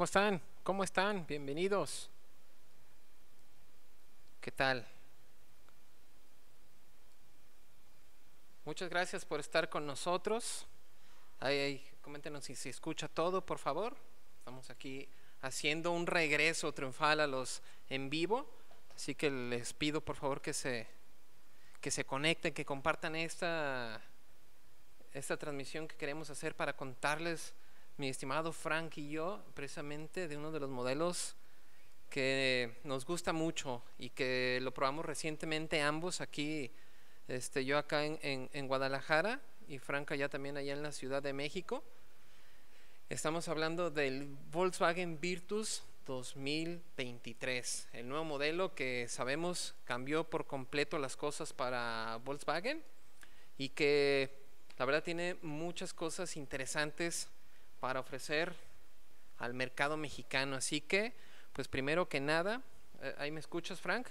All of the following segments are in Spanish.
¿Cómo están? ¿Cómo están? Bienvenidos. ¿Qué tal? Muchas gracias por estar con nosotros. Ahí, coméntenos si se escucha todo, por favor. Estamos aquí haciendo un regreso triunfal a los en vivo. Así que les pido por favor que se, que se conecten, que compartan esta, esta transmisión que queremos hacer para contarles mi estimado Frank y yo, precisamente de uno de los modelos que nos gusta mucho y que lo probamos recientemente ambos aquí, este, yo acá en, en, Guadalajara y Frank allá también allá en la Ciudad de México. Estamos hablando del Volkswagen Virtus 2023, el nuevo modelo que sabemos cambió por completo las cosas para Volkswagen y que la verdad tiene muchas cosas interesantes para ofrecer al mercado mexicano. Así que, pues primero que nada, eh, ¿ahí me escuchas, Frank?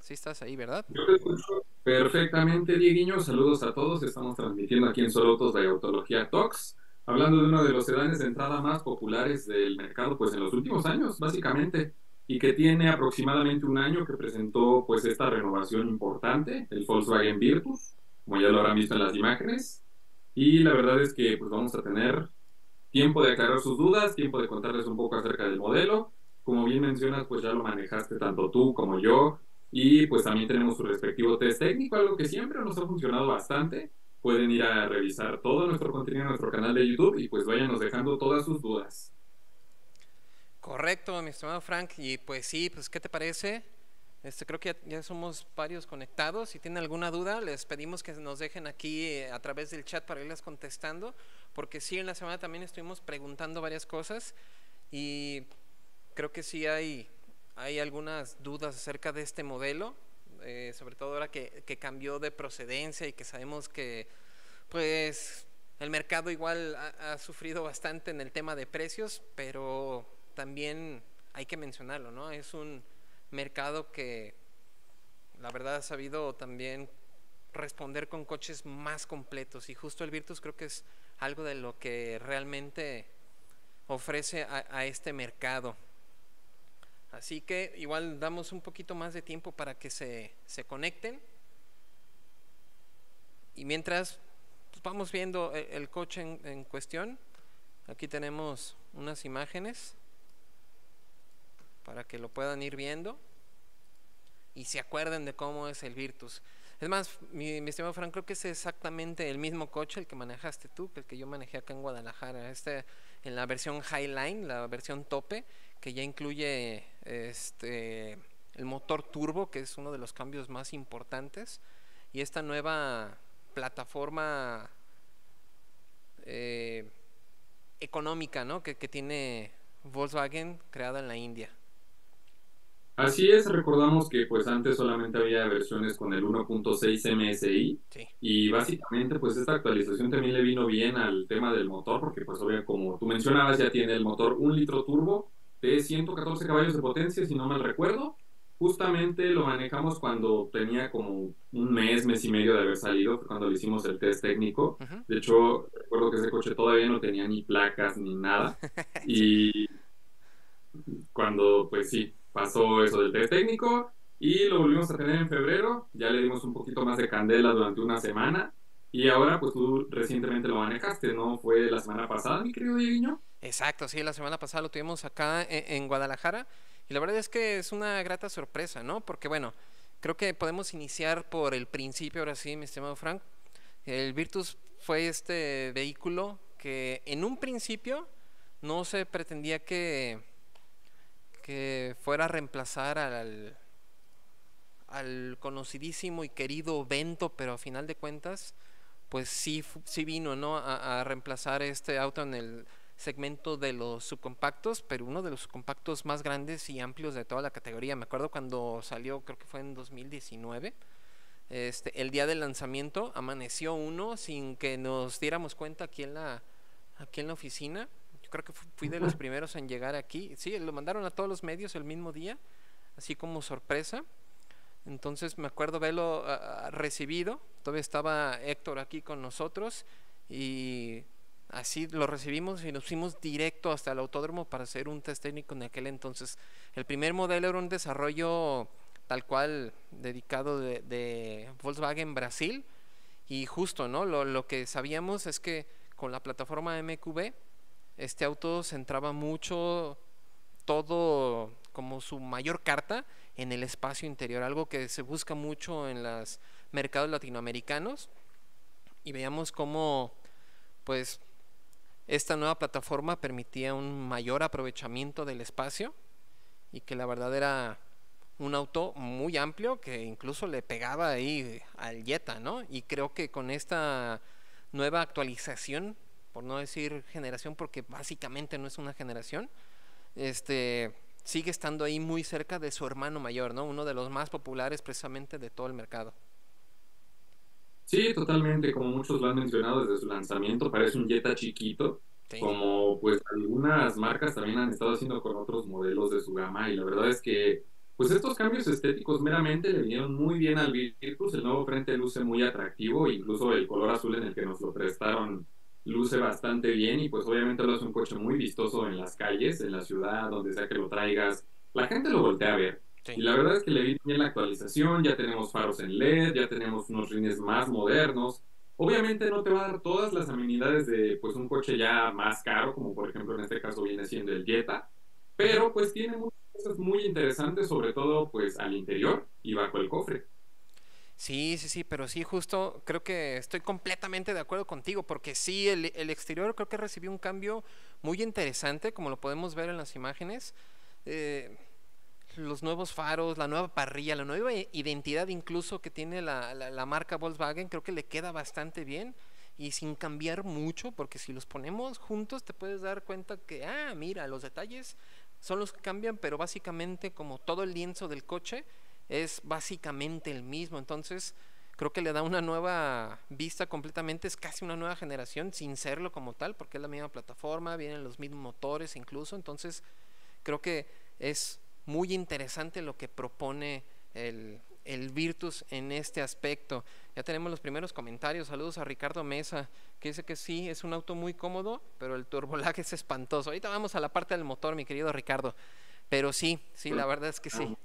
Sí estás ahí, ¿verdad? Yo te escucho perfectamente, Dieguiño. Saludos a todos. Estamos transmitiendo aquí en Solotos de Autología Talks, hablando de uno de los sedanes de entrada más populares del mercado, pues en los últimos años, básicamente, y que tiene aproximadamente un año que presentó pues esta renovación importante, el Volkswagen Virtus, como ya lo habrán visto en las imágenes. Y la verdad es que pues vamos a tener tiempo de aclarar sus dudas, tiempo de contarles un poco acerca del modelo. Como bien mencionas, pues ya lo manejaste tanto tú como yo. Y pues también tenemos su respectivo test técnico, algo que siempre nos ha funcionado bastante. Pueden ir a revisar todo nuestro contenido en nuestro canal de YouTube y pues váyanos dejando todas sus dudas. Correcto, mi estimado Frank. Y pues sí, pues ¿qué te parece? Este, creo que ya, somos varios conectados. Si tienen alguna duda, les pedimos que nos dejen aquí eh, a través del chat para irles contestando, porque sí, en la semana también estuvimos preguntando varias cosas y creo que sí hay, hay algunas dudas acerca de este modelo, eh, sobre todo ahora que, cambió de procedencia y que sabemos que pues el mercado igual ha, ha sufrido bastante en el tema de precios, pero también hay que mencionarlo, ¿no? Es un mercado que la verdad ha sabido también responder con coches más completos y justo el Virtus creo que es algo de lo que realmente ofrece a, este mercado. Así que igual damos un poquito más de tiempo para que se, se conecten. Y mientras pues, vamos viendo el, coche en cuestión, aquí tenemos unas imágenes que lo puedan ir viendo y se acuerden de cómo es el Virtus. Es más, mi, estimado Frank, creo que es exactamente el mismo coche el que manejaste tú, que el que yo manejé acá en Guadalajara. Este, en la versión Highline, la versión tope, que ya incluye este, el motor turbo, que es uno de los cambios más importantes, y esta nueva plataforma eh, económica ¿no? que tiene Volkswagen creada en la India. Así es, recordamos que pues antes solamente había versiones con el 1.6 MSI y básicamente pues esta actualización también le vino bien al tema del motor porque pues obviamente como tú mencionabas ya tiene el motor 1 litro turbo de 114 caballos de potencia si no mal recuerdo. Justamente lo manejamos cuando tenía como un mes, mes y medio de haber salido, cuando le hicimos el test técnico. De hecho, recuerdo que ese coche todavía no tenía ni placas ni nada. Y cuando, pues sí, pasó eso del test técnico y lo volvimos a tener en febrero, ya le dimos un poquito más de candela durante una semana y ahora pues tú recientemente lo manejaste, ¿no? Fue la semana pasada, mi querido Dieguiño. Exacto, sí, la semana pasada lo tuvimos acá en, Guadalajara y la verdad es que es una grata sorpresa, ¿no? Porque bueno, creo que podemos iniciar por el principio, ahora sí, mi estimado Frank. El Virtus fue este vehículo que en un principio no se pretendía que que fuera a reemplazar al, al conocidísimo y querido Vento, pero a final de cuentas, pues sí, sí vino ¿no? a, reemplazar este auto en el segmento de los subcompactos, pero uno de los subcompactos más grandes y amplios de toda la categoría. Me acuerdo cuando salió, creo que fue en 2019, este, el día del lanzamiento, amaneció uno sin que nos diéramos cuenta aquí en la, aquí en la oficina creo que fui de los primeros en llegar aquí. Sí, lo mandaron a todos los medios el mismo día, así como sorpresa. Entonces me acuerdo verlo recibido. Todavía estaba Héctor aquí con nosotros y así lo recibimos y nos fuimos directo hasta el autódromo para hacer un test técnico en aquel entonces. El primer modelo era un desarrollo tal cual dedicado de, Volkswagen Brasil y justo, ¿no? Lo, lo, que sabíamos es que con la plataforma MQB este auto centraba mucho todo como su mayor carta en el espacio interior, algo que se busca mucho en los mercados latinoamericanos y veíamos cómo pues esta nueva plataforma permitía un mayor aprovechamiento del espacio y que la verdad era un auto muy amplio que incluso le pegaba ahí al Jetta, ¿no? Y creo que con esta nueva actualización, por no decir generación, porque básicamente no es una generación, este sigue estando ahí muy cerca de su hermano mayor, ¿no? Uno de los más populares precisamente de todo el mercado. Sí, totalmente, como muchos lo han mencionado desde su lanzamiento, parece un Jetta chiquito, como pues algunas marcas también han estado haciendo con otros modelos de su gama y la verdad es que pues estos cambios estéticos meramente le vinieron muy bien al Virtus, el nuevo frente luce muy atractivo, incluso el color azul en el que nos lo prestaron luce bastante bien y pues obviamente lo hace un coche muy vistoso en las calles, en la ciudad, donde sea que lo traigas, la gente lo voltea a ver. Y la verdad es que le vi bien la actualización, ya tenemos faros en LED, ya tenemos unos rines más modernos. Obviamente no te va a dar todas las amenidades de pues un coche ya más caro, como por ejemplo en este caso viene siendo el Jetta, pero pues tiene muchas cosas muy interesantes, sobre todo pues al interior y bajo el cofre. Sí, sí, sí, pero sí, justo creo que estoy completamente de acuerdo contigo, porque sí, el, exterior creo que recibió un cambio muy interesante, como lo podemos ver en las imágenes. Eh, los nuevos faros, la nueva parrilla, la nueva identidad incluso que tiene la, la, marca Volkswagen, creo que le queda bastante bien y sin cambiar mucho, porque si los ponemos juntos te puedes dar cuenta que, ah, mira, los detalles son los que cambian, pero básicamente como todo el lienzo del coche es básicamente el mismo, entonces creo que le da una nueva vista completamente, es casi una nueva generación sin serlo como tal, porque es la misma plataforma, vienen los mismos motores incluso, entonces creo que es muy interesante lo que propone el, Virtus en este aspecto. Ya tenemos los primeros comentarios. Saludos a Ricardo Mesa, que dice que sí, es un auto muy cómodo, pero el turbolag es espantoso. Ahorita vamos a la parte del motor, mi querido Ricardo. Pero sí, sí, la verdad es que sí.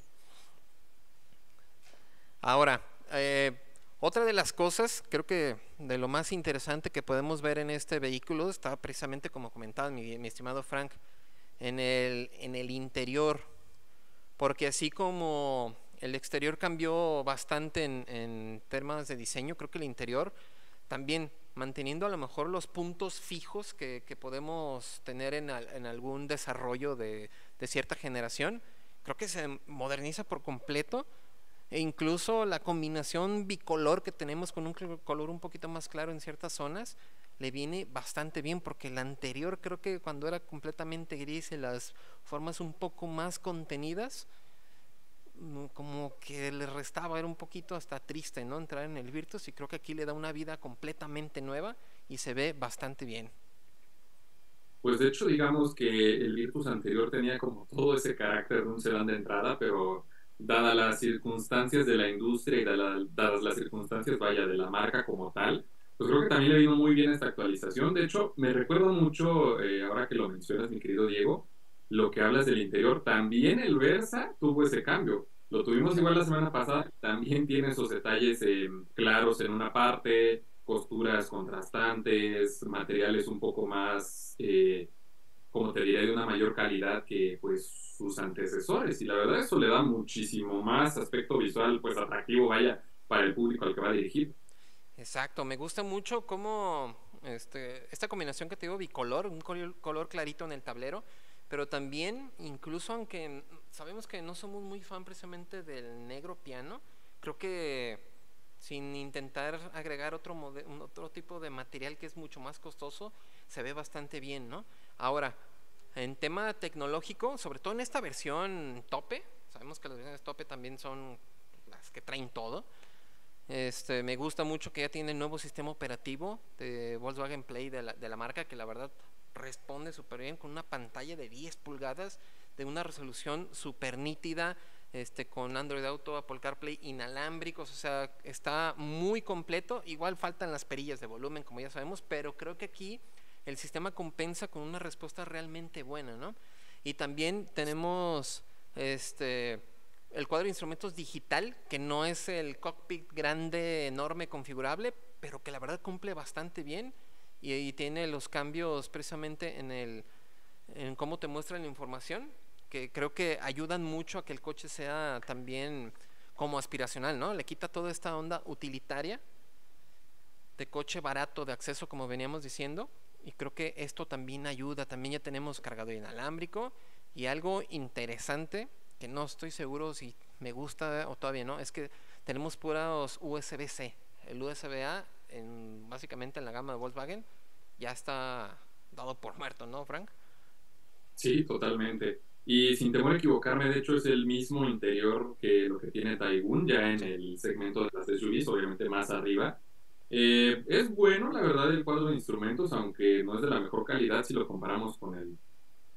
Ahora, eh, otra de las cosas, creo que de lo más interesante que podemos ver en este vehículo está precisamente como comentaba mi, mi estimado Frank, en el, en el interior. Porque así como el exterior cambió bastante en, temas de diseño, creo que el interior también manteniendo a lo mejor los puntos fijos que, podemos tener en, algún desarrollo de, cierta generación, creo que se moderniza por completo e incluso la combinación bicolor que tenemos con un color un poquito más claro en ciertas zonas le viene bastante bien porque el anterior creo que cuando era completamente gris y las formas un poco más contenidas mm, como que le restaba era un poquito hasta triste no entrar en el Virtus y creo que aquí le da una vida completamente nueva y se ve bastante bien. Pues de hecho digamos que el Virtus anterior tenía como todo ese carácter de un sedán de entrada pero dadas las circunstancias de la industria y dadas las circunstancias vaya de la marca como tal pues creo que también le vino muy bien esta actualización. De hecho, me recuerda mucho, eh, ahora que lo mencionas, mi querido Diego, lo que hablas del interior. También el Versa tuvo ese cambio. Lo tuvimos igual la semana pasada. También tiene esos detalles eh, claros en una parte, costuras contrastantes, materiales un poco más, eh, como te diría, de una mayor calidad que pues sus antecesores. Y la verdad eso le da muchísimo más aspecto visual, pues atractivo, vaya, para el público al que va dirigido. Exacto, me gusta mucho cómo este, esta combinación que te digo bicolor, un color, clarito en el tablero, pero también, incluso aunque sabemos que no somos muy fan precisamente del negro piano, creo que sin intentar agregar otro, otro tipo de material que es mucho más costoso, se ve bastante bien, ¿no? Ahora, en tema tecnológico, sobre todo en esta versión tope, sabemos que las versiones tope también son las que traen todo, este, me gusta mucho que ya tiene el nuevo sistema operativo de Volkswagen Play de la, de la marca, que la verdad responde súper bien con una pantalla de 10 pulgadas de una resolución súper nítida, este, con Android Auto, Apple CarPlay inalámbricos, o sea, está muy completo. Igual faltan las perillas de volumen, como ya sabemos, pero creo que aquí el sistema compensa con una respuesta realmente buena, ¿no? Y también tenemos este el cuadro de instrumentos digital, que no es el cockpit grande, enorme, configurable, pero que la verdad cumple bastante bien y, tiene los cambios precisamente en el en cómo te muestra la información, que creo que ayudan mucho a que el coche sea también como aspiracional, ¿no? Le quita toda esta onda utilitaria de coche barato de acceso, como veníamos diciendo, y creo que esto también ayuda. También ya tenemos cargador inalámbrico y algo interesante que no estoy seguro si me gusta o todavía no, es que tenemos puros USB-C. El USB-A, en, básicamente en la gama de Volkswagen, ya está dado por muerto, ¿no, Frank? Sí, totalmente. Y sin temor a equivocarme, de hecho es el mismo interior que lo que tiene Taigun, ya en el segmento de las SUVs, obviamente más arriba. Eh, es bueno, la verdad, el cuadro de instrumentos, aunque no es de la mejor calidad si lo comparamos con el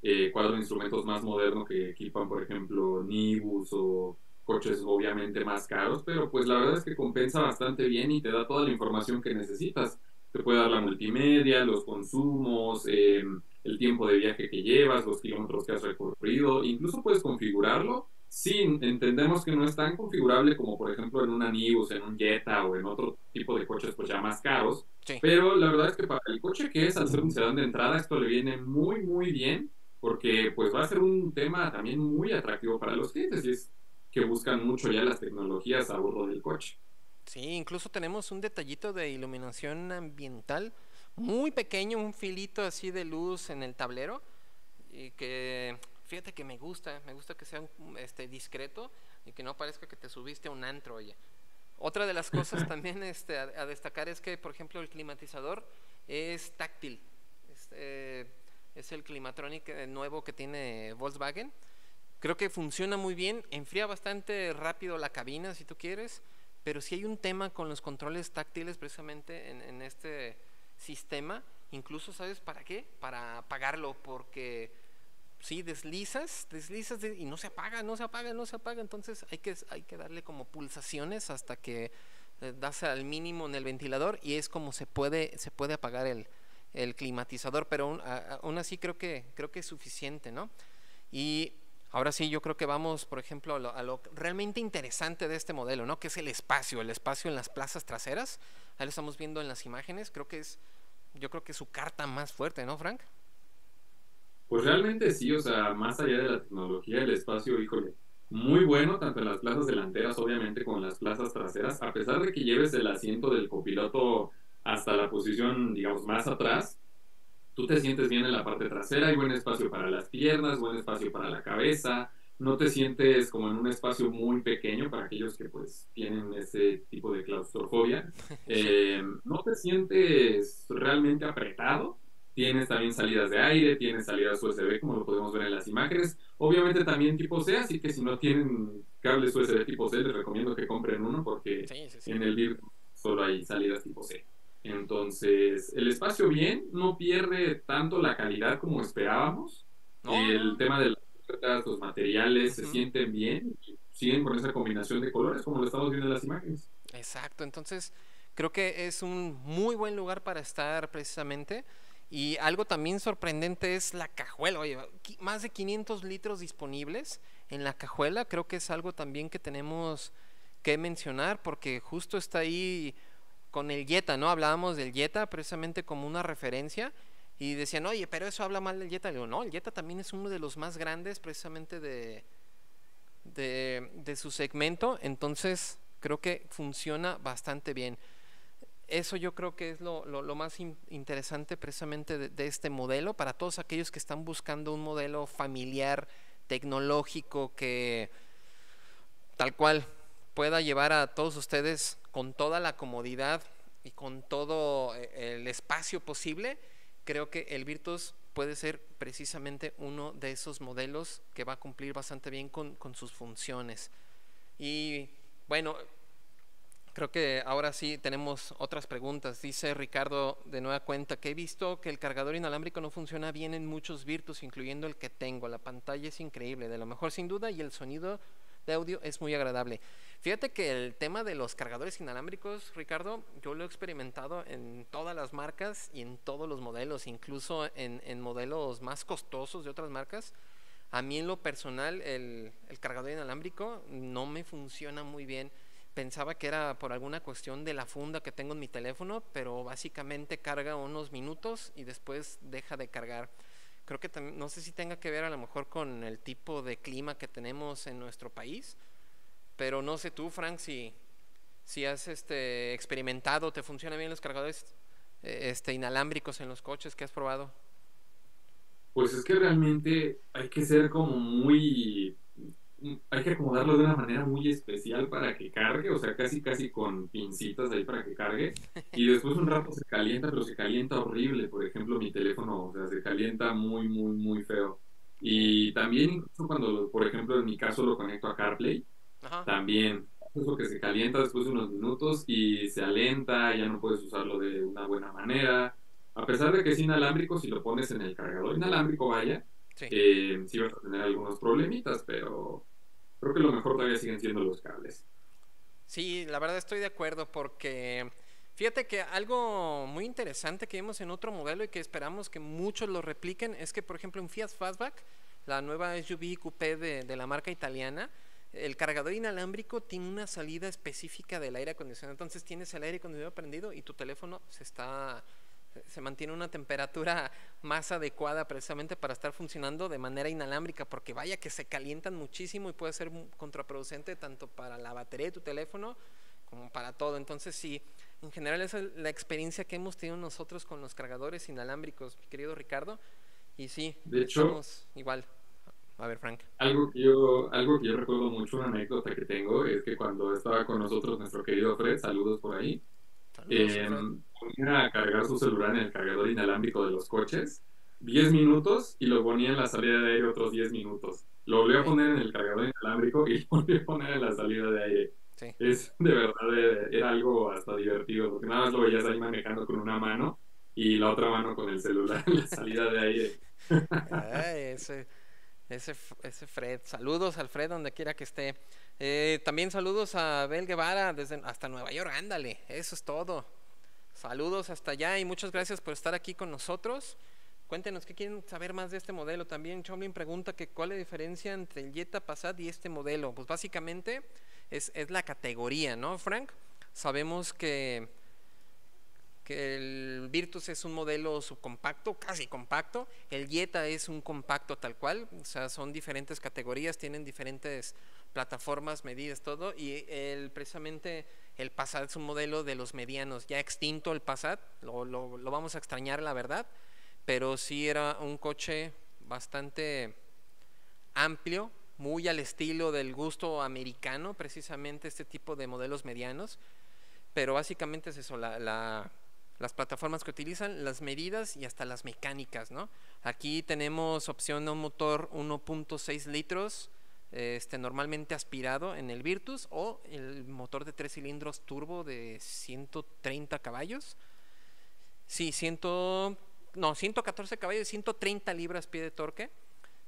eh, cuadro de instrumentos más moderno que equipan, por ejemplo, Nibus o coches obviamente más caros, pero pues la verdad es que compensa bastante bien y te da toda la información que necesitas. Te puede dar la multimedia, los consumos, eh, el tiempo de viaje que llevas, los kilómetros que has recorrido, incluso puedes configurarlo. Sí, entendemos que no es tan configurable como por ejemplo en un Nibus, en un Jetta o en otro tipo de coches pues ya más caros, pero la verdad es que para el coche que es, al ser un sedán de entrada, esto le viene muy muy bien porque pues va a ser un tema también muy atractivo para los clientes y es que buscan mucho ya las tecnologías a bordo del coche. Sí, incluso tenemos un detallito de iluminación ambiental muy pequeño, un filito así de luz en el tablero y que fíjate que me gusta, me gusta que sea este discreto y que no parezca que te subiste a un antro, oye. Otra de las cosas también este, a, destacar es que, por ejemplo, el climatizador es táctil. Este, es el Climatronic eh, nuevo que tiene Volkswagen. Creo que funciona muy bien, enfría bastante rápido la cabina si tú quieres, pero si hay un tema con los controles táctiles precisamente en, este sistema, incluso sabes para qué, para apagarlo, porque si deslizas, deslizas y no se apaga, no se apaga, no se apaga, entonces hay que, hay que darle como pulsaciones hasta que eh, das al mínimo en el ventilador y es como se puede, se puede apagar el, el climatizador, pero aún, así creo que, creo que es suficiente, ¿no? Y ahora sí, yo creo que vamos, por ejemplo, a lo, realmente interesante de este modelo, ¿no? Que es el espacio, el espacio en las plazas traseras. Ahí lo estamos viendo en las imágenes, creo que es, yo creo que es su carta más fuerte, ¿no, Frank? Pues realmente sí, o sea, más allá de la tecnología, el espacio, híjole, muy bueno, tanto en las plazas delanteras, obviamente, como en las plazas traseras, a pesar de que lleves el asiento del copiloto hasta la posición, digamos, más atrás, tú te sientes bien en la parte trasera, hay buen espacio para las piernas, buen espacio para la cabeza, no te sientes como en un espacio muy pequeño para aquellos que pues tienen ese tipo de claustrofobia, eh, no te sientes realmente apretado, tienes también salidas de aire, tienes salidas USB como lo podemos ver en las imágenes, obviamente también tipo C, así que si no tienen cables USB tipo C les recomiendo que compren uno porque en el BIR solo hay salidas tipo C. Entonces, el espacio bien, no pierde tanto la calidad como esperábamos. El tema de las los materiales se sienten bien y siguen con esa combinación de colores como lo estamos viendo en las imágenes. Exacto, entonces creo que es un muy buen lugar para estar precisamente. Y algo también sorprendente es la cajuela. Oye, más de 500 litros disponibles en la cajuela. Creo que es algo también que tenemos que mencionar porque justo está ahí con el Jetta, ¿no? Hablábamos del Jetta precisamente como una referencia y decían, oye, pero eso habla mal del Jetta. Le digo, no, el Jetta también es uno de los más grandes precisamente de, de, su segmento, entonces creo que funciona bastante bien. Eso yo creo que es lo, lo, más interesante precisamente de, de este modelo para todos aquellos que están buscando un modelo familiar, tecnológico, que tal cual pueda llevar a todos ustedes con toda la comodidad y con todo eh, el espacio posible, creo que el Virtus puede ser precisamente uno de esos modelos que va a cumplir bastante bien con, sus funciones. Y bueno, creo que ahora sí tenemos otras preguntas. Dice Ricardo de nueva cuenta que he visto que el cargador inalámbrico no funciona bien en muchos Virtus, incluyendo el que tengo. La pantalla es increíble, de lo mejor sin duda, y el sonido de audio es muy agradable. Fíjate que el tema de los cargadores inalámbricos, Ricardo, yo lo he experimentado en todas las marcas y en todos los modelos, incluso en, modelos más costosos de otras marcas. A mí en lo personal el cargador inalámbrico no me funciona muy bien pensaba que era por alguna cuestión de la funda que tengo en mi teléfono, pero básicamente carga unos minutos y después deja de cargar. Creo que también, no sé si tenga que ver a lo mejor con el tipo de clima que tenemos en nuestro país, pero no sé tú, Frank, si, has este, experimentado, ¿te funcionan bien los cargadores eh, este, inalámbricos en los coches que has probado? Pues es que realmente hay que ser como muy hay que acomodarlo de una manera muy especial para que cargue, o sea, casi casi con pincitas ahí para que cargue. Y después un rato se calienta, pero se calienta horrible. Por ejemplo, mi teléfono, o sea, se calienta muy, muy, muy feo. Y también incluso cuando, por ejemplo, en mi caso lo conecto a CarPlay, también es lo que se calienta después de unos minutos y se alenta, ya no puedes usarlo de una buena manera. A pesar de que es inalámbrico, si lo pones en el cargador inalámbrico, vaya, sí, eh, sí vas a tener algunos problemitas, pero creo que lo mejor todavía siguen siendo los cables. Sí, la verdad estoy de acuerdo porque fíjate que algo muy interesante que vimos en otro modelo y que esperamos que muchos lo repliquen es que, por ejemplo, en Fiat Fastback, la nueva SUV coupé de, de la marca italiana, el cargador inalámbrico tiene una salida específica del aire acondicionado. Entonces tienes el aire acondicionado prendido y tu teléfono se está se mantiene una temperatura más adecuada precisamente para estar funcionando de manera inalámbrica, porque vaya que se calientan muchísimo y puede ser contraproducente tanto para la batería de tu teléfono como para todo. Entonces, sí, en general esa es la experiencia que hemos tenido nosotros con los cargadores inalámbricos, mi querido Ricardo. Y sí, de hecho, igual. A ver, Frank. Algo que, yo, algo que yo recuerdo mucho, una anécdota que tengo, es que cuando estaba con nosotros nuestro querido Fred, saludos por ahí, eh, ponía a cargar su celular en el cargador inalámbrico de los coches 10 minutos y lo ponía en la salida de aire otros 10 minutos. Lo volví a poner en el cargador inalámbrico y lo volví a poner en la salida de aire. Es de verdad, eh, era algo hasta divertido, porque nada más lo veías ahí manejando con una mano y la otra mano con el celular en la salida de aire. ese, ese, ese Fred. Saludos al Fred donde quiera que esté. Eh, también saludos a Bel Guevara desde hasta Nueva York, ándale, eso es todo. Saludos hasta allá y muchas gracias por estar aquí con nosotros. Cuéntenos qué quieren saber más de este modelo. También Chomlin pregunta que cuál es la diferencia entre el Jetta Passat y este modelo. Pues básicamente es, es la categoría, ¿no, Frank? Sabemos que, que el Virtus es un modelo subcompacto, casi compacto. El Jetta es un compacto tal cual. O sea, son diferentes categorías, tienen diferentes plataformas, medidas, todo, y el, precisamente el Passat es un modelo de los medianos, ya extinto el Passat, lo, vamos a extrañar la verdad, pero sí era un coche bastante amplio, muy al estilo del gusto americano, precisamente este tipo de modelos medianos, pero básicamente es eso, la, la, las plataformas que utilizan, las medidas y hasta las mecánicas, ¿no? Aquí tenemos opción de un motor 1.6 litros, este, normalmente aspirado en el Virtus o el motor de tres cilindros turbo de 130 caballos. Sí, 100, no, 114 caballos, 130 libras pie de torque.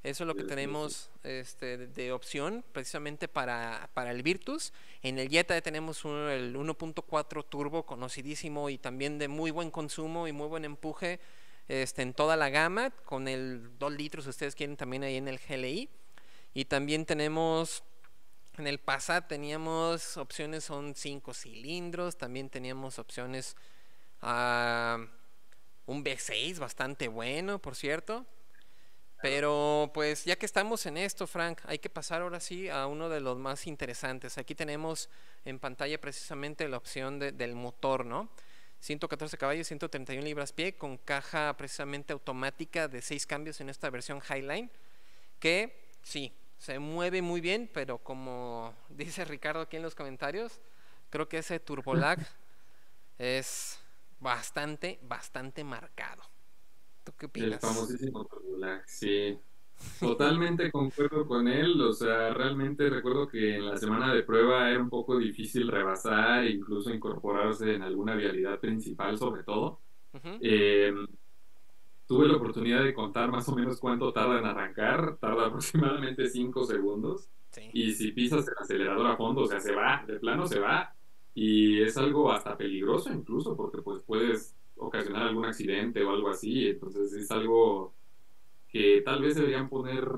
Eso es lo que tenemos este, de, opción precisamente para, para, el Virtus. En el Jetta tenemos el 1.4 turbo conocidísimo y también de muy buen consumo y muy buen empuje este, en toda la gama, con el 2 litros, ustedes quieren también ahí en el GLI. Y también tenemos, en el Passat teníamos opciones, son cinco cilindros, también teníamos opciones a un V6 bastante bueno, por cierto. Pero pues ya que estamos en esto, Frank, hay que pasar ahora sí a uno de los más interesantes. Aquí tenemos en pantalla precisamente la opción de, del motor, ¿no? 114 caballos, 131 libras pie, con caja precisamente automática de 6 cambios en esta versión Highline, que sí, se mueve muy bien, pero como dice Ricardo aquí en los comentarios, creo que ese turbolag es bastante, bastante marcado. ¿Tú qué opinas? El famosísimo turbolag, sí. Totalmente concuerdo con él, o sea, realmente recuerdo que en la semana de prueba era un poco difícil rebasar, incluso incorporarse en alguna vialidad principal sobre todo. Tuve la oportunidad de contar más o menos cuánto tarda en arrancar, tarda aproximadamente 5 segundos. Y si pisas el acelerador a fondo, o sea, se va, de plano se va. Y es algo hasta peligroso incluso, porque pues puedes ocasionar algún accidente o algo así. Entonces es algo que tal vez deberían poner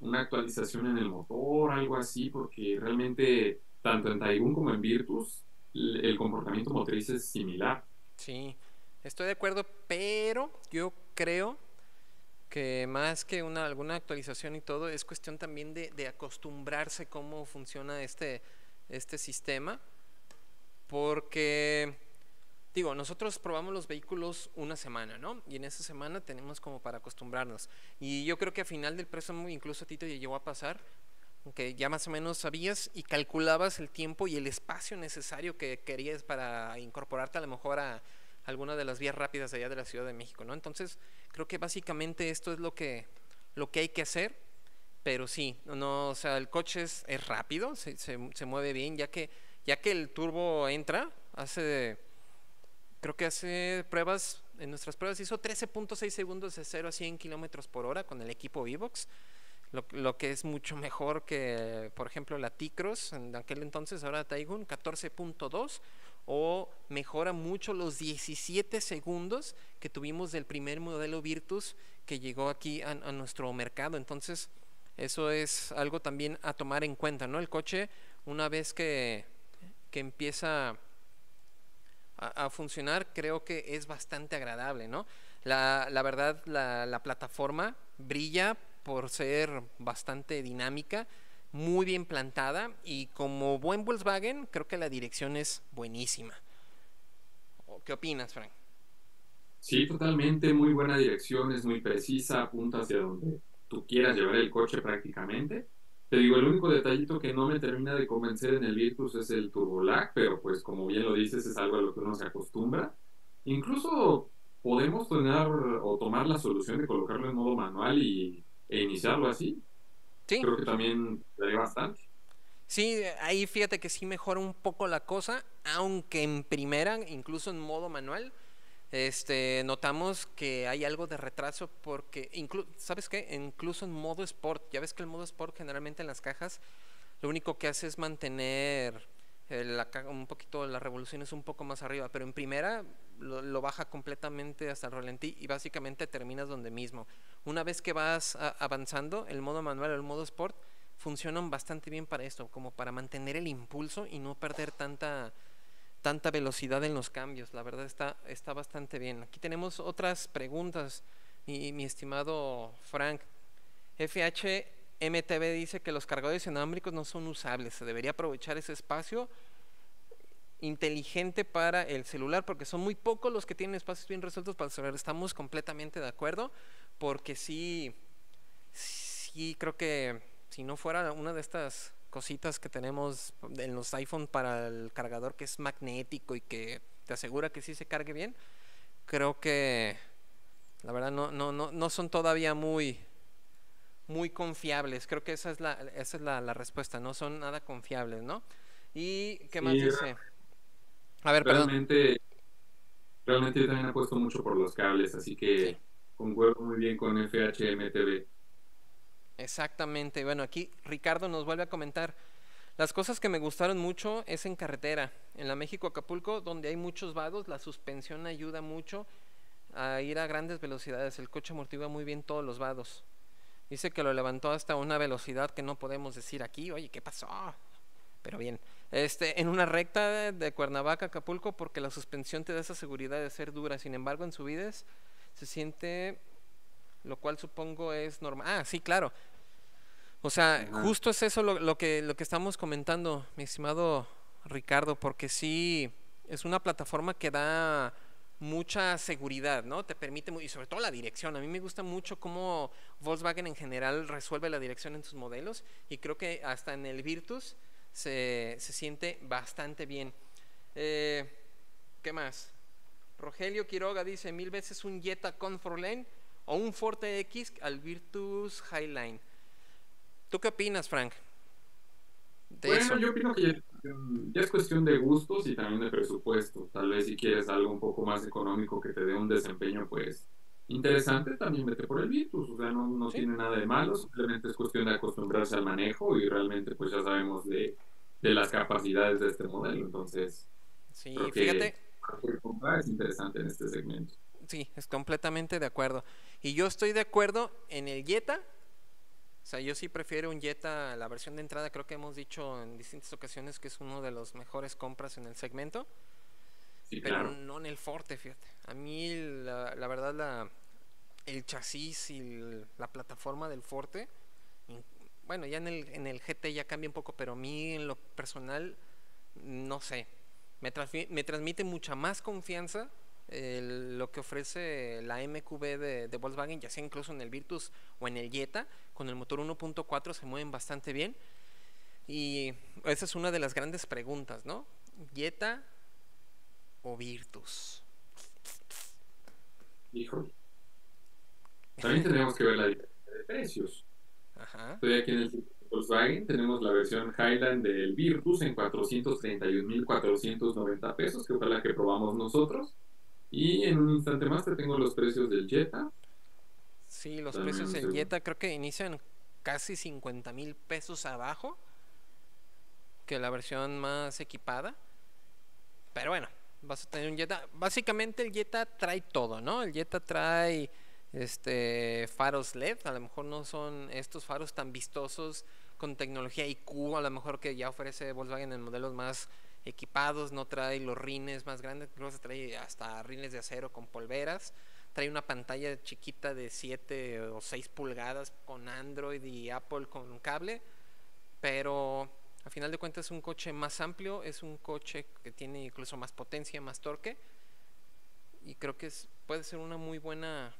una actualización en el motor, algo así, porque realmente tanto en Taigun como en Virtus el comportamiento motriz es similar. Sí, estoy de acuerdo, pero yo creo que más que una alguna actualización y todo, es cuestión también de, acostumbrarse cómo funciona este, este sistema, porque digo, nosotros probamos los vehículos una semana, ¿no? Y en esa semana tenemos como para acostumbrarnos. Y yo creo que a final del préstamo, incluso a ti te llegó a pasar, que ya más o menos sabías y calculabas el tiempo y el espacio necesario que querías para incorporarte a lo mejor a alguna de las vías rápidas allá de la Ciudad de México, ¿no? Entonces, creo que básicamente esto es lo que, lo que hay que hacer, pero sí, no, o sea, el coche es, es rápido, se, se, se, mueve bien, ya que, ya que el turbo entra, hace, creo que hace pruebas, en nuestras pruebas hizo 13.6 segundos de 0 a 100 kilómetros por hora con el equipo Vivox lo, lo, que es mucho mejor que, por ejemplo, la T-Cross en aquel entonces, ahora Taigun 14.2 o mejora mucho los 17 segundos que tuvimos del primer modelo Virtus que llegó aquí a, nuestro mercado. Entonces, eso es algo también a tomar en cuenta, ¿no? El coche, una vez que, que empieza a, funcionar, creo que es bastante agradable, ¿no? La, la verdad, la plataforma brilla por ser bastante dinámica, muy bien plantada y como buen Volkswagen creo que la dirección es buenísima. ¿Qué opinas, Frank? Sí, totalmente, muy buena dirección, es muy precisa, apunta hacia donde tú quieras llevar el coche prácticamente. Te digo, el único detallito que no me termina de convencer en el Virtus es el turbo lag, pero pues como bien lo dices, es algo a lo que uno se acostumbra. Incluso podemos tener o tomar la solución de colocarlo en modo manual y e iniciarlo así. Sí. Creo que también daría bastante. Sí, ahí fíjate que sí mejora un poco la cosa, aunque en primera, incluso en modo manual, este, notamos que hay algo de retraso porque, ¿sabes qué? Incluso en modo sport, ya ves que el modo sport generalmente en las cajas lo único que hace es mantener un poquito las revoluciones un poco más arriba, pero en primera lo, baja completamente hasta el ralentí y básicamente terminas donde mismo. Una vez que vas avanzando, el modo manual o el modo sport funcionan bastante bien para esto, como para mantener el impulso y no perder tanta tanta velocidad en los cambios. La verdad está, está bastante bien. Aquí tenemos otras preguntas, mi, mi estimado Frank. FHMTV dice que los cargadores inalámbricos no son usables. Se debería aprovechar ese espacio inteligente para el celular, porque son muy pocos los que tienen espacios bien resueltos para el celular. Estamos completamente de acuerdo, porque sí, sí creo que si no fuera una de estas cositas que tenemos en los iPhone para el cargador que es magnético y que te asegura que sí se cargue bien, creo que la verdad no, no, no, no son todavía muy, muy confiables. Creo que esa es la, esa es la, la respuesta, no son nada confiables, ¿no? ¿Y qué más dice? A ver, realmente, realmente yo también apuesto mucho por los cables, así que concuerdo muy bien con FHMTV. Exactamente. Bueno, aquí Ricardo nos vuelve a comentar. Las cosas que me gustaron mucho es en carretera, en la México Acapulco, donde hay muchos vados, la suspensión ayuda mucho a ir a grandes velocidades. El coche amortigua muy bien todos los vados. Dice que lo levantó hasta una velocidad que no podemos decir aquí. Oye, ¿qué pasó? Pero bien este, en una recta de Cuernavaca, Acapulco, porque la suspensión te da esa seguridad de ser dura. Sin embargo, en subidas se siente, lo cual supongo es normal. Ah, sí, claro. O sea, justo es eso lo, lo, que, lo que estamos comentando, mi estimado Ricardo, porque sí, es una plataforma que da mucha seguridad, ¿no? Te permite, y sobre todo la dirección. A mí me gusta mucho cómo Volkswagen en general resuelve la dirección en sus modelos y creo que hasta en el Virtus se, se siente bastante bien. Eh, ¿Qué más? Rogelio Quiroga dice mil veces un Jetta Comfort Lane o un Forte X al Virtus Highline. ¿Tú qué opinas, Frank? Bueno, yo opino que ya, es cuestión de gustos y también de presupuesto. Tal vez si quieres algo un poco más económico que te dé un desempeño, pues interesante, también vete por el Virtus. O sea, no, no tiene nada de malo, simplemente es cuestión de acostumbrarse al manejo y realmente pues ya sabemos de, de las capacidades de este modelo. Entonces, sí, fíjate. es interesante en este segmento. Sí, es completamente de acuerdo. Y yo estoy de acuerdo en el Jetta o sea, yo sí prefiero un Jetta, la versión de entrada, creo que hemos dicho en distintas ocasiones que es uno de los mejores compras en el segmento. pero no en el Forte, fíjate. A mí, la, la verdad, la, el chasis y la plataforma del Forte, bueno, ya en el, en el GT ya cambia un poco, pero a mí en lo personal, no sé, me, me transmite mucha más confianza lo que ofrece la MQB de, Volkswagen, ya sea incluso en el Virtus o en el Jetta, con el motor 1.4 se mueven bastante bien. Y esa es una de las grandes preguntas, ¿no? ¿Jetta o Virtus? Híjole. También tenemos que ver la diferencia de precios. Ajá. Estoy aquí en el Volkswagen, tenemos la versión Highland del Virtus en 431.490 pesos, que fue la que probamos nosotros. Y en un instante más te tengo los precios del Jetta. Sí, los precios del Jetta creo que inician casi 50 mil pesos abajo que la versión más equipada. Pero bueno, vas a tener un Jetta. Básicamente el Jetta trae todo, ¿no? El Jetta trae este faros LED, a lo mejor no son estos faros tan vistosos con tecnología IQ, a lo mejor que ya ofrece Volkswagen en modelos más equipados, no trae los rines más grandes, incluso trae hasta rines de acero con polveras, trae una pantalla chiquita de 7 o 6 pulgadas con Android y Apple con cable, pero a final de cuentas es un coche más amplio, es un coche que tiene incluso más potencia, más torque y creo que es, puede ser una muy buena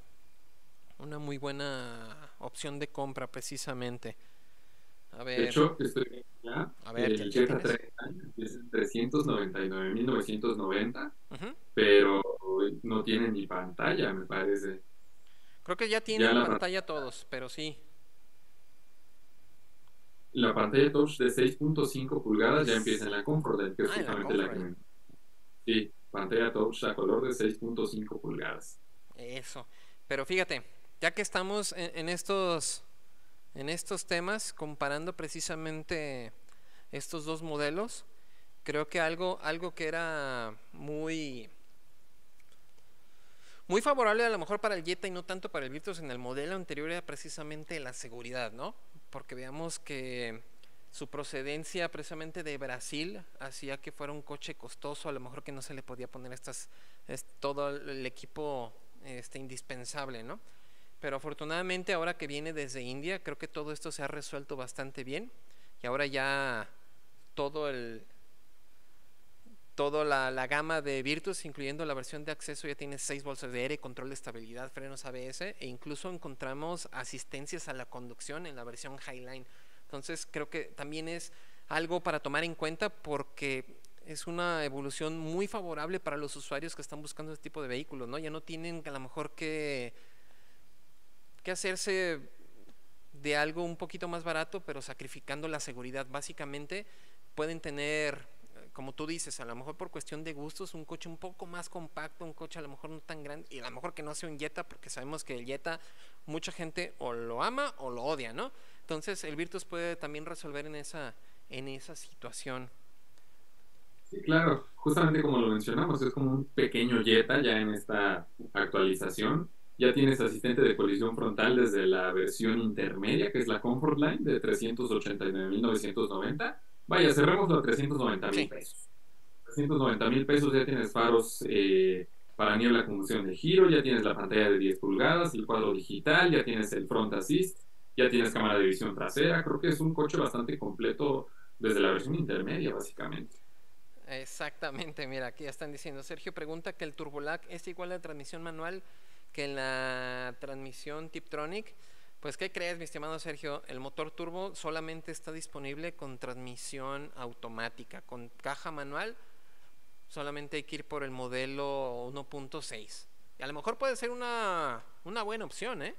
una muy buena opción de compra precisamente. De hecho, estoy ya. A ver, el Jetta 30 es en 399.990, pero no tiene ni pantalla, me parece. Creo que ya tiene la pantalla todos, pero sí. La pantalla touch de 6.5 pulgadas ya empieza en la Comfort, que es ah, justamente la, que Sí, pantalla touch a color de 6.5 pulgadas. Eso. Pero fíjate, ya que estamos en estos en estos temas, comparando precisamente estos dos modelos, creo que algo, algo que era muy, muy favorable a lo mejor para el Jetta y no tanto para el Virtus en el modelo anterior era precisamente la seguridad, ¿no? Porque veamos que su procedencia precisamente de Brasil hacía que fuera un coche costoso, a lo mejor que no se le podía poner estas, todo el equipo este, indispensable, ¿no? Pero afortunadamente ahora que viene desde India, creo que todo esto se ha resuelto bastante bien. Y ahora ya todo el toda la, gama de Virtus, incluyendo la versión de acceso, ya tiene seis bolsas de aire, control de estabilidad, frenos ABS e incluso encontramos asistencias a la conducción en la versión Highline. Entonces creo que también es algo para tomar en cuenta porque es una evolución muy favorable para los usuarios que están buscando este tipo de vehículos, ¿no? Ya no tienen a lo mejor que que hacerse de algo un poquito más barato, pero sacrificando la seguridad. Básicamente pueden tener, como tú dices, a lo mejor por cuestión de gustos, un coche un poco más compacto, un coche a lo mejor no tan grande, y a lo mejor que no sea un Jetta, porque sabemos que el Jetta mucha gente o lo ama o lo odia, ¿no? Entonces el Virtus puede también resolver en esa, en esa situación. Sí, claro, justamente como lo mencionamos, es como un pequeño Jetta ya en esta actualización ya tienes asistente de colisión frontal desde la versión intermedia, que es la Comfort Line de 389.990. Vaya, cerremos a 390 mil pesos. 390 mil pesos ya tienes faros eh, para niebla conducción de giro, ya tienes la pantalla de 10 pulgadas, el cuadro digital, ya tienes el front assist, ya tienes cámara de visión trasera. Creo que es un coche bastante completo desde la versión intermedia, básicamente. Exactamente, mira, aquí ya están diciendo. Sergio pregunta que el Turbolac es igual a la transmisión manual que en la transmisión Tiptronic, pues ¿qué crees, mi estimado Sergio? El motor turbo solamente está disponible con transmisión automática, con caja manual, solamente hay que ir por el modelo 1.6. Y a lo mejor puede ser una, una, buena opción, ¿eh?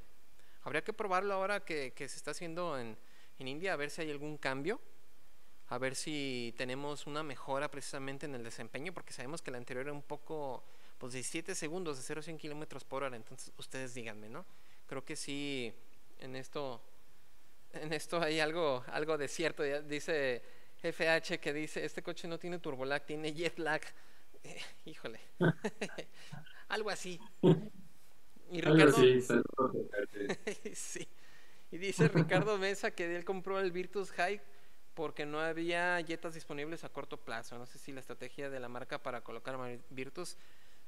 Habría que probarlo ahora que, que se está haciendo en, en India, a ver si hay algún cambio. a ver si tenemos una mejora precisamente en el desempeño, porque sabemos que el anterior era un poco, pues 17 segundos de 0 a 100 kilómetros por hora, entonces ustedes díganme, ¿no? Creo que sí, en esto, en esto hay algo, algo de cierto, dice FH que dice, este coche no tiene turbolag, tiene jet lag, híjole, algo así. Y Ricardo, sí. Y dice Ricardo Mesa que él compró el Virtus High porque no había jetas disponibles a corto plazo. No sé si la estrategia de la marca para colocar Virtus,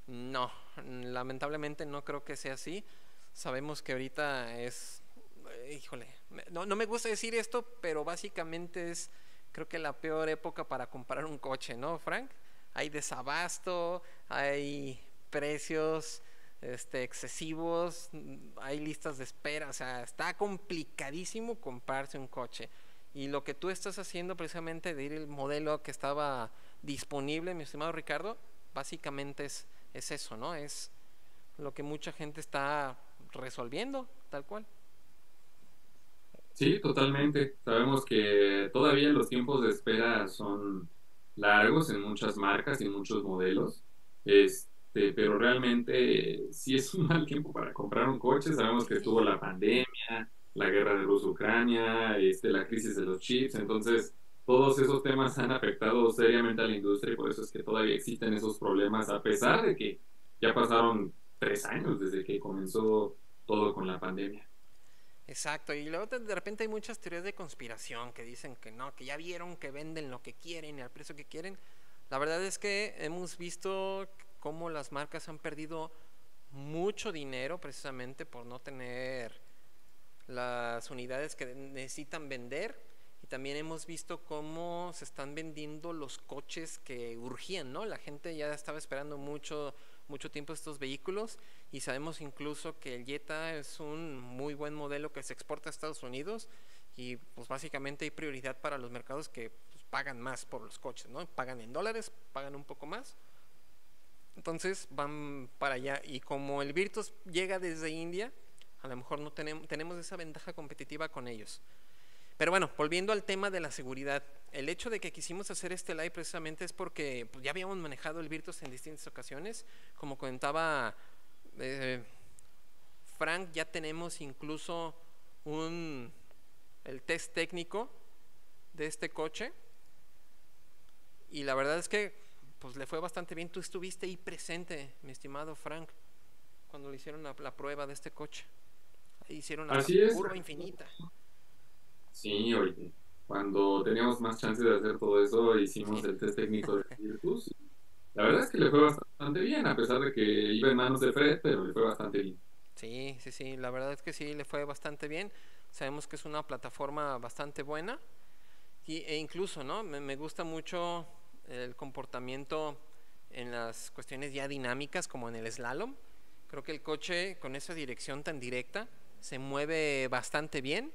no, lamentablemente no creo que sea así. Sabemos que ahorita es, híjole, no, no me gusta decir esto, pero básicamente es, creo que la peor época para comprar un coche, ¿no, Frank? Hay desabasto, hay precios este, excesivos, hay listas de espera, o sea, está complicadísimo comprarse un coche. Y lo que tú estás haciendo precisamente de ir el modelo que estaba disponible, mi estimado Ricardo, básicamente es, es eso, ¿no? Es lo que mucha gente está resolviendo, tal cual. Sí, totalmente. Sabemos que todavía los tiempos de espera son largos en muchas marcas y en muchos modelos. Este, pero realmente sí es un mal tiempo para comprar un coche. Sabemos que estuvo la pandemia, la guerra de Rusia-Ucrania, este, la crisis de los chips, entonces todos esos temas han afectado seriamente a la industria y por eso es que todavía existen esos problemas, a pesar de que ya pasaron tres años desde que comenzó todo con la pandemia. Exacto, y luego de repente hay muchas teorías de conspiración que dicen que no, que ya vieron que venden lo que quieren y al precio que quieren. La verdad es que hemos visto cómo las marcas han perdido mucho dinero precisamente por no tener las unidades que necesitan vender y también hemos visto cómo se están vendiendo los coches que urgían, ¿no? La gente ya estaba esperando mucho mucho tiempo estos vehículos y sabemos incluso que el Jetta es un muy buen modelo que se exporta a Estados Unidos y pues básicamente hay prioridad para los mercados que pues, pagan más por los coches, ¿no? Pagan en dólares, pagan un poco más. Entonces van para allá y como el Virtus llega desde India, a lo mejor no tenemos, tenemos esa ventaja competitiva con ellos. Pero bueno, volviendo al tema de la seguridad, el hecho de que quisimos hacer este live precisamente es porque pues, ya habíamos manejado el Virtus en distintas ocasiones. Como comentaba eh, Frank, ya tenemos incluso un, el test técnico de este coche. Y la verdad es que pues le fue bastante bien. Tú estuviste ahí presente, mi estimado Frank, cuando le hicieron la prueba de este coche hicieron la curva infinita. Sí, oye, cuando teníamos más chance de hacer todo eso, hicimos el test técnico de Virtus. La verdad es que le fue bastante bien, a pesar de que iba en manos de Fred, pero le fue bastante bien. Sí, sí, sí, la verdad es que sí, le fue bastante bien. Sabemos que es una plataforma bastante buena. Y, e incluso, ¿no? Me, me gusta mucho el comportamiento en las cuestiones ya dinámicas, como en el slalom. Creo que el coche con esa dirección tan directa se mueve bastante bien.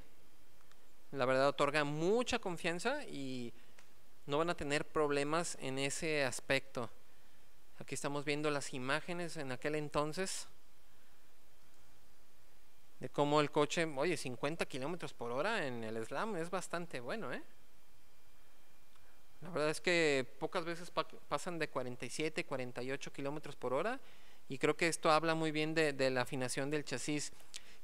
La verdad otorga mucha confianza y no van a tener problemas en ese aspecto. Aquí estamos viendo las imágenes en aquel entonces de cómo el coche, oye, 50 kilómetros por hora en el slam es bastante bueno, ¿eh? La verdad es que pocas veces pasan de 47, 48 kilómetros por hora y creo que esto habla muy bien de, de la afinación del chasis.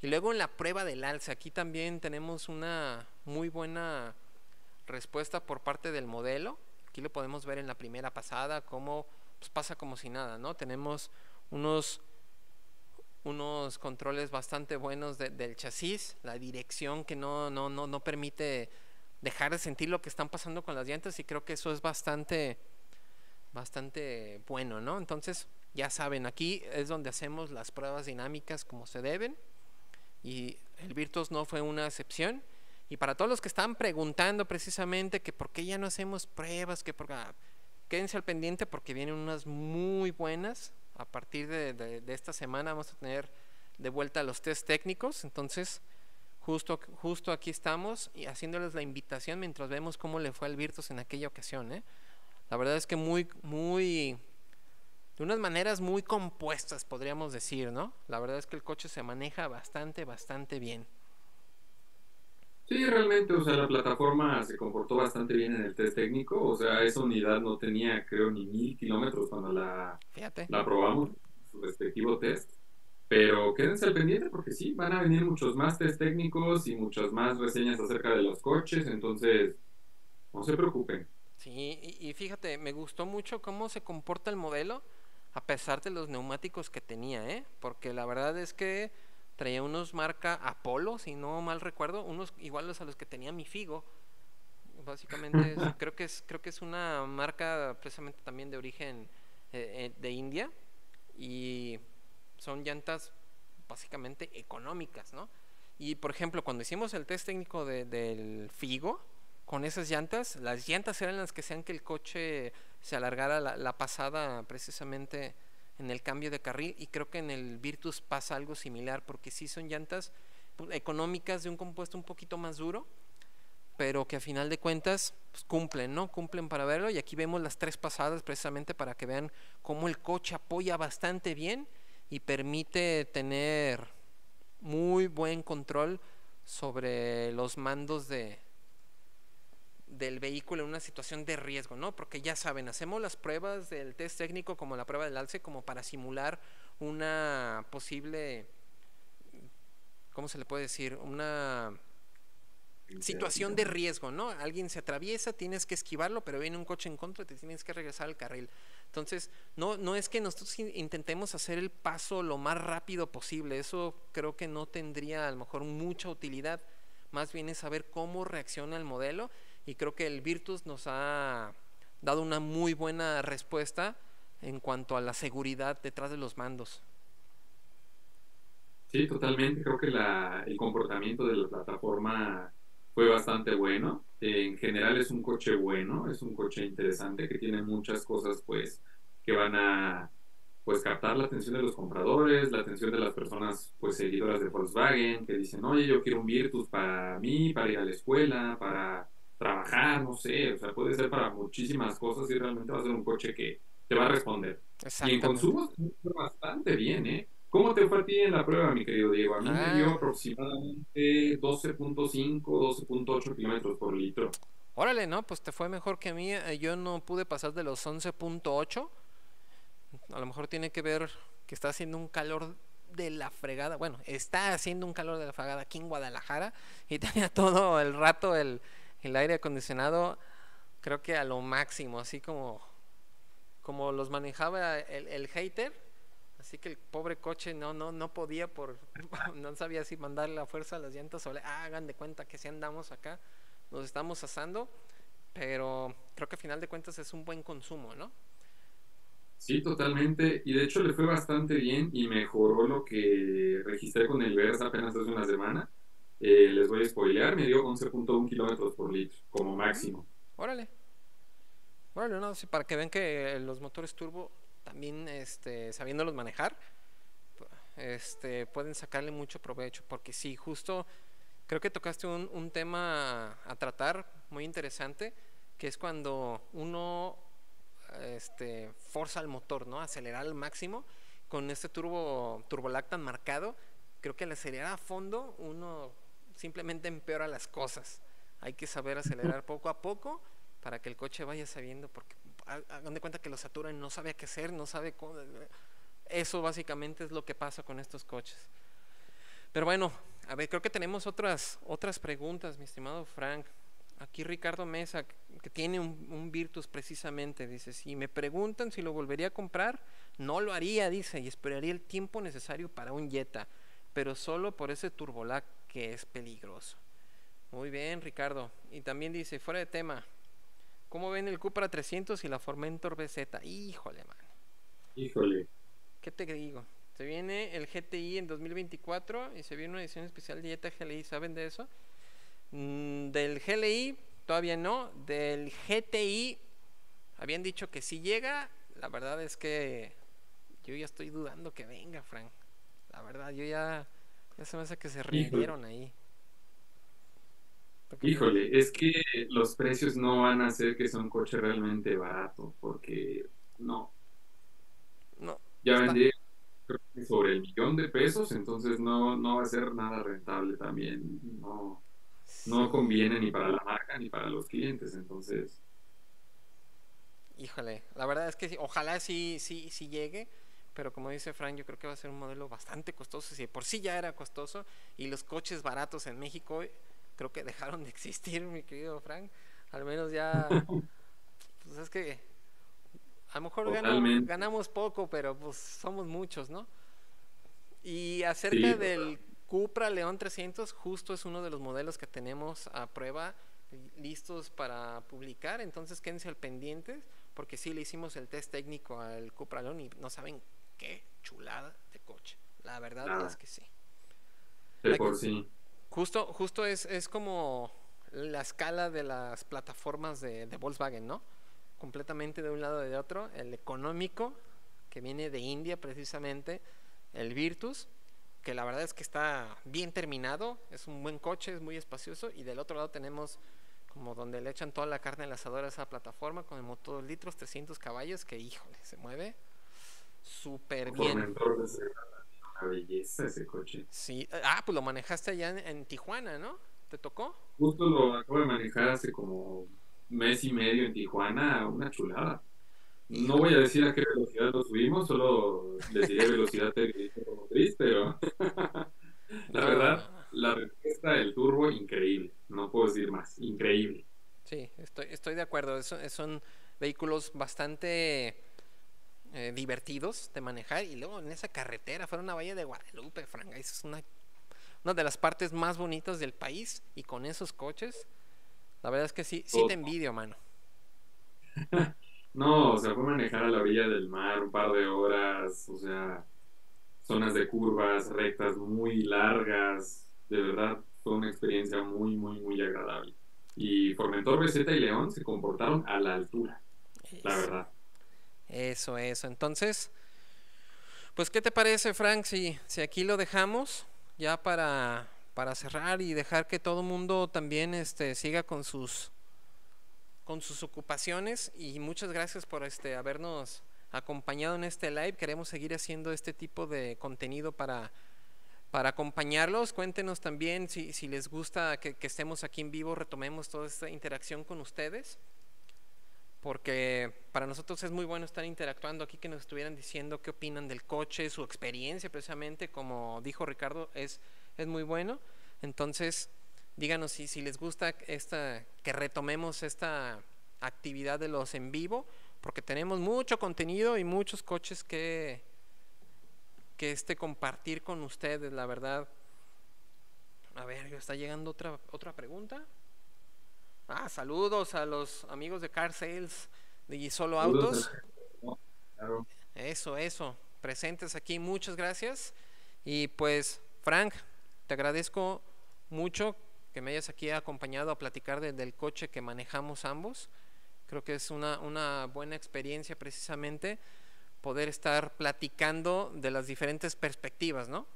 Y luego en la prueba del alce, aquí también tenemos una muy buena respuesta por parte del modelo. Aquí lo podemos ver en la primera pasada, cómo pues, pasa como si nada, ¿no? Tenemos unos, unos controles bastante buenos del chasis, la dirección que no, no, no, no permite dejar de sentir lo que están pasando con las llantas y creo que eso es bastante, bastante bueno, ¿no? Entonces, ya saben, aquí es donde hacemos las pruebas dinámicas como se deben y el Virtus no fue una excepción. Y para todos los que están preguntando precisamente que por qué ya no hacemos pruebas, que por... Ah, quédense al pendiente porque vienen unas muy buenas. A partir de, esta semana vamos a tener de vuelta los test técnicos. Entonces, justo, justo aquí estamos y haciéndoles la invitación mientras vemos cómo le fue al Virtus en aquella ocasión. ¿eh? La verdad es que muy, muy de unas maneras muy compuestas, podríamos decir, ¿no? La verdad es que el coche se maneja bastante, bastante bien. Sí, realmente, o sea, la plataforma se comportó bastante bien en el test técnico, o sea, esa unidad no tenía, creo, ni mil kilómetros cuando la, la probamos, su respectivo test, pero quédense al pendiente porque sí, van a venir muchos más test técnicos y muchas más reseñas acerca de los coches, entonces, no se preocupen. Sí, y, y fíjate, me gustó mucho cómo se comporta el modelo, a pesar de los neumáticos que tenía, ¿eh? Porque la verdad es que traía unos marca Apolo, si no mal recuerdo, unos iguales a los que tenía mi Figo. Básicamente creo que es creo que es una marca precisamente también de origen eh, eh, de India y son llantas básicamente económicas, ¿no? Y por ejemplo, cuando hicimos el test técnico del Figo, con esas llantas, las llantas eran las que hacían que el coche se alargara la pasada precisamente en el cambio de carril y creo que en el Virtus pasa algo similar porque sí son llantas pues, económicas de un compuesto un poquito más duro pero que a final de cuentas pues, cumplen, ¿no? Cumplen para verlo y aquí vemos las tres pasadas precisamente para que vean cómo el coche apoya bastante bien y permite tener muy buen control sobre los mandos de, del vehículo en una situación de riesgo, ¿no? Porque ya saben, hacemos las pruebas del test técnico como la prueba del alce como para simular una posible, ¿cómo se le puede decir? Una situación de riesgo, ¿no? Alguien se atraviesa, tienes que esquivarlo, pero viene un coche en contra, te tienes que regresar al carril. Entonces, no, no es que nosotros intentemos hacer el paso lo más rápido posible, eso creo que no tendría a lo mejor mucha utilidad, más bien es saber cómo reacciona el modelo y creo que el Virtus nos ha dado una muy buena respuesta en cuanto a la seguridad detrás de los mandos. Sí, totalmente. Creo que el comportamiento de la plataforma fue bastante bueno. En general es un coche bueno, es un coche interesante que tiene muchas cosas pues que van a pues captar la atención de los compradores, la atención de las personas pues seguidoras de Volkswagen que dicen, oye, yo quiero un Virtus para mí, para ir a la escuela, para trabajar, no sé, o sea, puede ser para muchísimas cosas y realmente va a ser un coche que te va a responder. Y en consumo bastante bien, ¿eh? ¿Cómo te fue a ti en la prueba, mi querido Diego? A mí me dio ah. aproximadamente 12.5, 12.8 kilómetros por litro. Órale, ¿no? Pues te fue mejor que a mí. Eh, yo no pude pasar de los 11.8. A lo mejor tiene que ver que está haciendo un calor de la fregada. Bueno, está haciendo un calor de la fregada aquí en Guadalajara y tenía todo el rato el, el aire acondicionado creo que a lo máximo, así como, como los manejaba el, hater, así que el pobre coche no, no, no podía por, no sabía si mandarle la fuerza a las llantas o le, ah, hagan de cuenta que si andamos acá, nos estamos asando, pero creo que a final de cuentas es un buen consumo, ¿no? Sí, totalmente. Y de hecho le fue bastante bien y mejoró lo que registré con el Versa apenas hace una semana. Les voy a spoilear, me dio 11.1 kilómetros por litro como máximo. Órale. Órale, no, sí, para que vean que los motores turbo también este, sabiéndolos manejar, este, pueden sacarle mucho provecho, porque sí, justo creo que tocaste un, un tema a tratar muy interesante, que es cuando uno este, forza el motor, ¿no? Acelerar al máximo con este turbo turbolactan marcado. Creo que al acelerar a fondo uno simplemente empeora las cosas. Hay que saber acelerar poco a poco para que el coche vaya sabiendo, porque hagan de cuenta que lo saturan, no sabe qué hacer, no sabe cómo. Eso básicamente es lo que pasa con estos coches. Pero bueno, a ver, creo que tenemos otras, otras preguntas, mi estimado Frank. Aquí Ricardo Mesa, que tiene un, un, Virtus precisamente, dice, si me preguntan si lo volvería a comprar, no lo haría, dice, y esperaría el tiempo necesario para un Jetta, pero solo por ese turbolac que es peligroso. Muy bien, Ricardo. Y también dice, fuera de tema, ¿cómo ven el Cupra 300 y la Formentor BZ? Híjole, man. Híjole. ¿Qué te digo? Se viene el GTI en 2024 y se viene una edición especial de Jetta GLI, ¿saben de eso? Mm, del GLI todavía no, del GTI habían dicho que si llega, la verdad es que yo ya estoy dudando que venga, Frank. La verdad, yo ya ya se me hace que se rindieron ahí. Híjole, es que los precios no van a hacer que sea un coche realmente barato, porque no. No. Ya vendría sobre el millón de pesos, entonces no, no va a ser nada rentable también. No. no conviene ni para la marca ni para los clientes, entonces... Híjole, la verdad es que ojalá sí, sí, sí llegue, pero como dice Frank, yo creo que va a ser un modelo bastante costoso, si por sí ya era costoso, y los coches baratos en México creo que dejaron de existir, mi querido Frank, al menos ya, pues es que a lo mejor ganamos, poco, pero pues somos muchos, ¿no? Y acerca del Cupra León 300, justo es uno de los modelos que tenemos a prueba listos para publicar, entonces quédense al pendiente, porque sí le hicimos el test técnico al Cupra León y no saben qué chulada de coche. La verdad es que sí. De por sí. Justo, justo es, es como la escala de las plataformas de, de Volkswagen, ¿no? completamente de un lado y de otro, el económico, que viene de India precisamente, el Virtus, que la verdad es que está bien terminado, es un buen coche, es muy espacioso, y del otro lado tenemos como donde le echan toda la carne al asador a esa plataforma con el motor litros, 300 caballos, que híjole, se mueve súper bien. Una belleza ese coche. Sí, ah, pues lo manejaste allá en, en Tijuana, ¿no? ¿Te tocó? Justo lo acabo de manejar hace como mes y medio en Tijuana, una chulada. No voy a decir a qué velocidad lo subimos, solo les diré velocidad motriz, pero la verdad, la respuesta del turbo, increíble. No puedo decir más, increíble. Sí, estoy, estoy de acuerdo. son vehículos bastante eh, divertidos de manejar. Y luego en esa carretera, fuera una valle de Guadalupe, Frank, es una, una de las partes más bonitas del país. Y con esos coches, la verdad es que sí, sí te envidio, mano. no, o sea, fue manejar a la orilla del mar un par de horas, o sea, zonas de curvas, rectas muy largas, de verdad fue una experiencia muy, muy, muy agradable. Y Formentor, Beseta y León se comportaron a la altura, la verdad. Eso, eso. Entonces, pues, ¿qué te parece, Frank, si, si aquí lo dejamos ya para para cerrar y dejar que todo el mundo también este, siga con sus con sus ocupaciones y muchas gracias por este habernos acompañado en este live. Queremos seguir haciendo este tipo de contenido para, para acompañarlos. Cuéntenos también si, si les gusta que, que, estemos aquí en vivo, retomemos toda esta interacción con ustedes, porque para nosotros es muy bueno estar interactuando aquí, que nos estuvieran diciendo qué opinan del coche, su experiencia precisamente, como dijo Ricardo, es es muy bueno. Entonces, díganos si, si les gusta esta, que retomemos esta actividad de los en vivo, porque tenemos mucho contenido y muchos coches que, que este compartir con ustedes, la verdad. A ver, está llegando otra, otra pregunta. Ah, saludos a los amigos de Car Sales de Solo Autos. Eso, eso. Presentes aquí, muchas gracias. Y pues, Frank, te agradezco mucho que me hayas aquí acompañado a platicar del coche que manejamos ambos. Creo que es una, una buena experiencia precisamente poder estar platicando de las diferentes perspectivas, ¿no?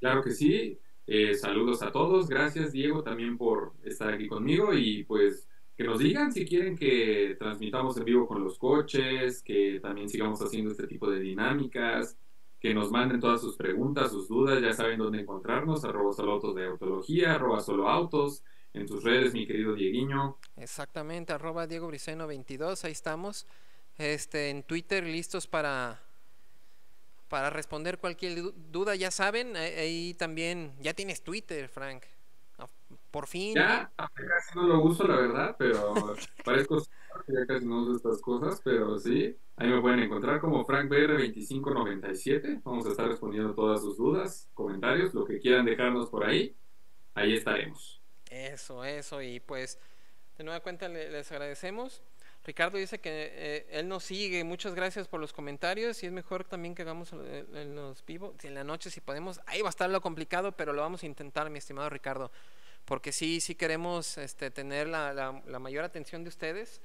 Claro que sí. Eh, saludos a todos. Gracias, Diego, también por estar aquí conmigo y pues que nos digan si quieren que transmitamos en vivo con los coches, que también sigamos haciendo este tipo de dinámicas, que nos manden todas sus preguntas, sus dudas, ya saben dónde encontrarnos, arroba solo autos de autología, arroba solo autos, en tus redes, mi querido Dieguiño. Exactamente, arroba Diego Briceno 22, ahí estamos. Este, en Twitter listos para, para responder cualquier duda, ya saben, ahí también, ya tienes Twitter, Frank. Por fin. Ya, casi no lo uso, la verdad, pero parezco que ya casi no uso estas cosas, pero sí. Ahí me pueden encontrar como FrankBR2597. Vamos a estar respondiendo todas sus dudas, comentarios, lo que quieran dejarnos por ahí. Ahí estaremos. Eso, eso. Y pues, de nueva cuenta les agradecemos. Ricardo dice que eh, él nos sigue. Muchas gracias por los comentarios. Y es mejor también que hagamos en los vivos. En la noche, si podemos. Ahí va a estar lo complicado, pero lo vamos a intentar, mi estimado Ricardo. Porque sí, sí queremos este, tener la, mayor atención de ustedes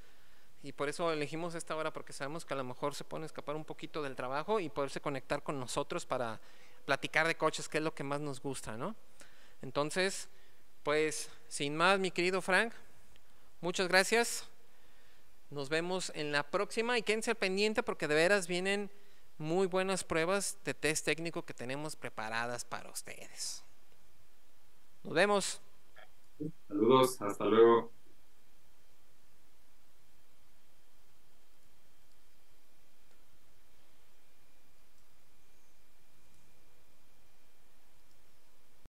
y por eso elegimos esta hora porque sabemos que a lo mejor se pueden escapar un poquito del trabajo y poderse conectar con nosotros para platicar de coches, que es lo que más nos gusta, ¿no? Entonces, pues sin más, mi querido Frank, muchas gracias. Nos vemos en la próxima y quédense pendiente porque de veras vienen muy buenas pruebas de test técnico que tenemos preparadas para ustedes. Nos vemos. Saludos, hasta luego.